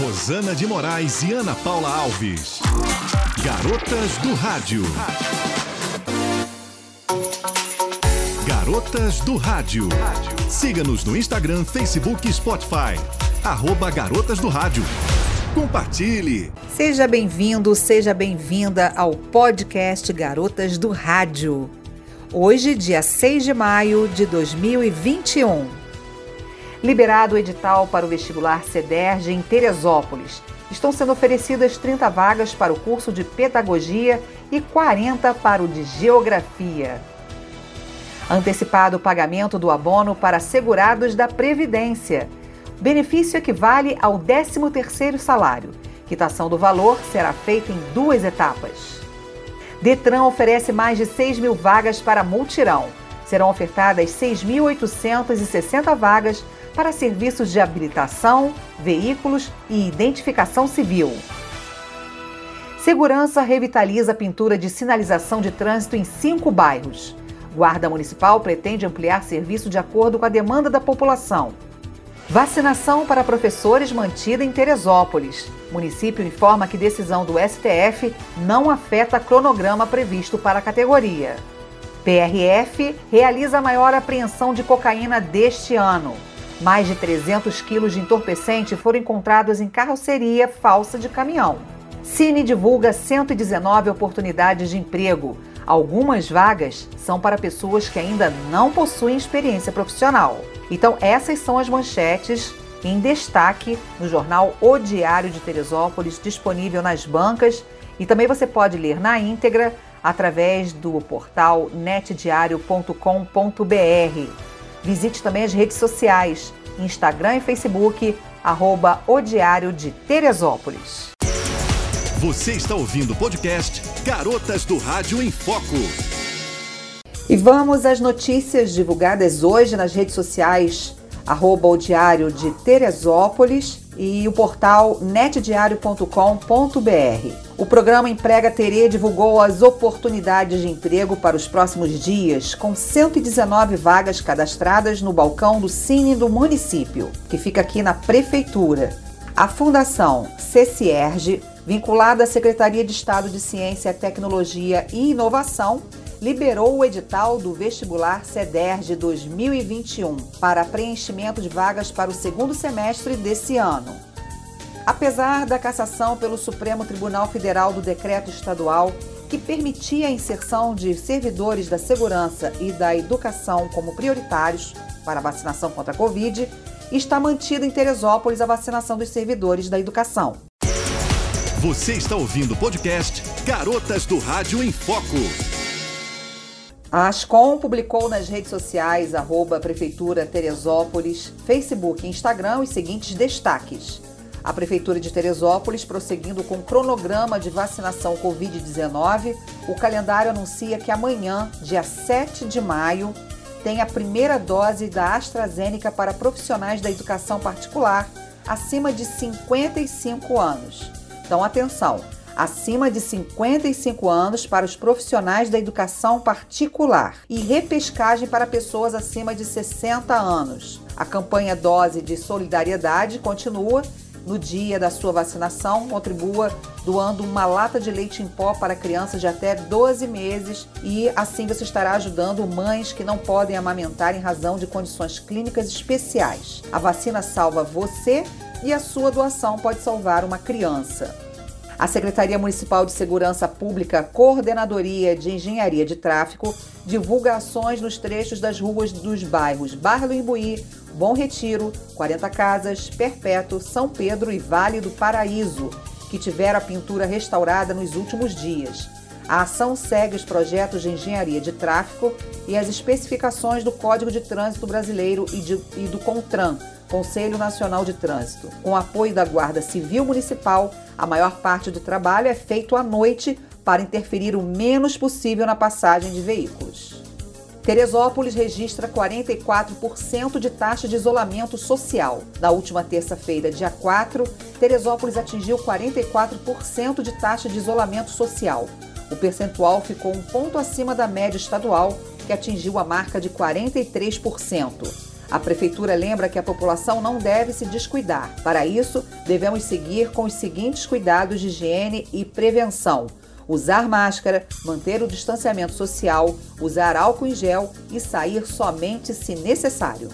Rosana de Moraes e Ana Paula Alves. Garotas do Rádio. Garotas do Rádio. Siga-nos no Instagram, Facebook e Spotify. Arroba Garotas do Rádio. Compartilhe. Seja bem-vindo, seja bem-vinda ao podcast Garotas do Rádio. Hoje, dia 6 de maio de 2021. Liberado o edital para o vestibular CEDERJ em Teresópolis. Estão sendo oferecidas 30 vagas para o curso de Pedagogia e 40 para o de Geografia. Antecipado o pagamento do abono para segurados da Previdência. Benefício equivale ao 13º salário. Quitação do valor será feita em duas etapas. Detran oferece mais de 6 mil vagas para multirão. Serão ofertadas 6.860 vagas para serviços de habilitação, veículos e identificação civil. Segurança revitaliza a pintura de sinalização de trânsito em cinco bairros. Guarda Municipal pretende ampliar serviço de acordo com a demanda da população. Vacinação para professores mantida em Teresópolis. Município informa que decisão do STF não afeta cronograma previsto para a categoria. PRF realiza a maior apreensão de cocaína deste ano. Mais de 300 quilos de entorpecente foram encontrados em carroceria falsa de caminhão. Cine divulga 119 oportunidades de emprego. Algumas vagas são para pessoas que ainda não possuem experiência profissional. Então, essas são as manchetes em destaque no jornal O Diário de Teresópolis, disponível nas bancas e também você pode ler na íntegra através do portal netdiario.com.br. Visite também as redes sociais, Instagram e Facebook, arroba O Diário de Teresópolis. Você está ouvindo o podcast Garotas do Rádio em Foco. E vamos às notícias divulgadas hoje nas redes sociais, arroba o Diário de Teresópolis e o portal netdiario.com.br. O programa Emprega Terê divulgou as oportunidades de emprego para os próximos dias, com 119 vagas cadastradas no balcão do Cine do município, que fica aqui na Prefeitura. A Fundação CCERG, vinculada à Secretaria de Estado de Ciência, Tecnologia e Inovação, liberou o edital do vestibular CEDERJ 2021 para preenchimento de vagas para o segundo semestre desse ano. Apesar da cassação pelo Supremo Tribunal Federal do decreto estadual que permitia a inserção de servidores da segurança e da educação como prioritários para a vacinação contra a Covid, está mantida em Teresópolis a vacinação dos servidores da educação. Você está ouvindo o podcast Garotas do Rádio em Foco. A Ascom publicou nas redes sociais, arroba Prefeitura Teresópolis, Facebook e Instagram, os seguintes destaques. A Prefeitura de Teresópolis, prosseguindo com o cronograma de vacinação Covid-19, o calendário anuncia que amanhã, dia 7 de maio, tem a primeira dose da AstraZeneca para profissionais da educação particular acima de 55 anos. Então, atenção! Acima de 55 anos para os profissionais da educação particular e repescagem para pessoas acima de 60 anos. A campanha Dose de Solidariedade continua. No dia da sua vacinação, contribua doando uma lata de leite em pó para crianças de até 12 meses e assim você estará ajudando mães que não podem amamentar em razão de condições clínicas especiais. A vacina salva você e a sua doação pode salvar uma criança. A Secretaria Municipal de Segurança Pública, Coordenadoria de Engenharia de Tráfico, divulga ações nos trechos das ruas dos bairros Barra Imbuí, Bom Retiro, 40 Casas, Perpétuo, São Pedro e Vale do Paraíso, que tiveram a pintura restaurada nos últimos dias. A ação segue os projetos de engenharia de tráfego e as especificações do Código de Trânsito Brasileiro e, de, e do CONTRAN, Conselho Nacional de Trânsito. Com apoio da Guarda Civil Municipal, a maior parte do trabalho é feito à noite para interferir o menos possível na passagem de veículos. Teresópolis registra 44% de taxa de isolamento social. Na última terça-feira, dia 4, Teresópolis atingiu 44% de taxa de isolamento social. O percentual ficou um ponto acima da média estadual, que atingiu a marca de 43%. A Prefeitura lembra que a população não deve se descuidar. Para isso, devemos seguir com os seguintes cuidados de higiene e prevenção: usar máscara, manter o distanciamento social, usar álcool em gel e sair somente se necessário.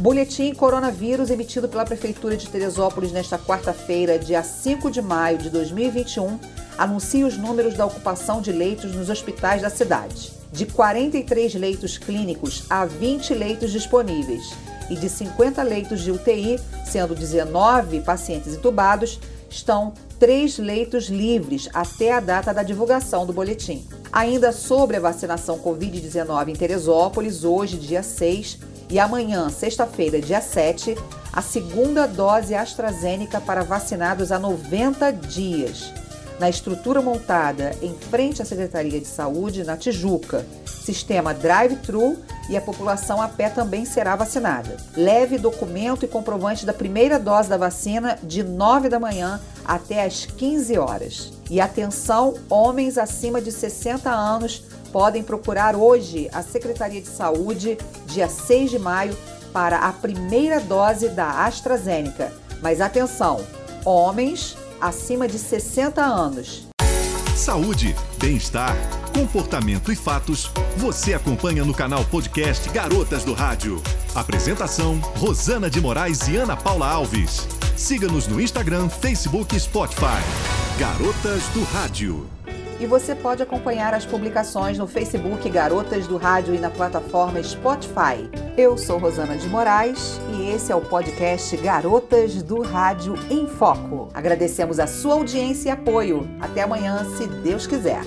Boletim Coronavírus emitido pela Prefeitura de Teresópolis nesta quarta-feira, dia 5 de maio de 2021, anuncia os números da ocupação de leitos nos hospitais da cidade. De 43 leitos clínicos, há 20 leitos disponíveis. E de 50 leitos de UTI, sendo 19 pacientes entubados, estão três leitos livres até a data da divulgação do boletim. Ainda sobre a vacinação Covid-19 em Teresópolis, hoje, dia 6, e amanhã, sexta-feira, dia 7, a segunda dose AstraZeneca para vacinados há 90 dias na estrutura montada em frente à Secretaria de Saúde, na Tijuca. Sistema drive-thru e a população a pé também será vacinada. Leve documento e comprovante da primeira dose da vacina de 9 da manhã até às 15 horas. E atenção, homens acima de 60 anos podem procurar hoje a Secretaria de Saúde, dia 6 de maio, para a primeira dose da AstraZeneca. Mas atenção, homens acima de 60 anos. Saúde, bem-estar, comportamento e fatos, você acompanha no canal podcast Garotas do Rádio. Apresentação: Rosana de Moraes e Ana Paula Alves. Siga-nos no Instagram, Facebook e Spotify. Garotas do Rádio. E você pode acompanhar as publicações no Facebook Garotas do Rádio e na plataforma Spotify. Eu sou Rosana de Moraes e esse é o podcast Garotas do Rádio em Foco. Agradecemos a sua audiência e apoio. Até amanhã, se Deus quiser.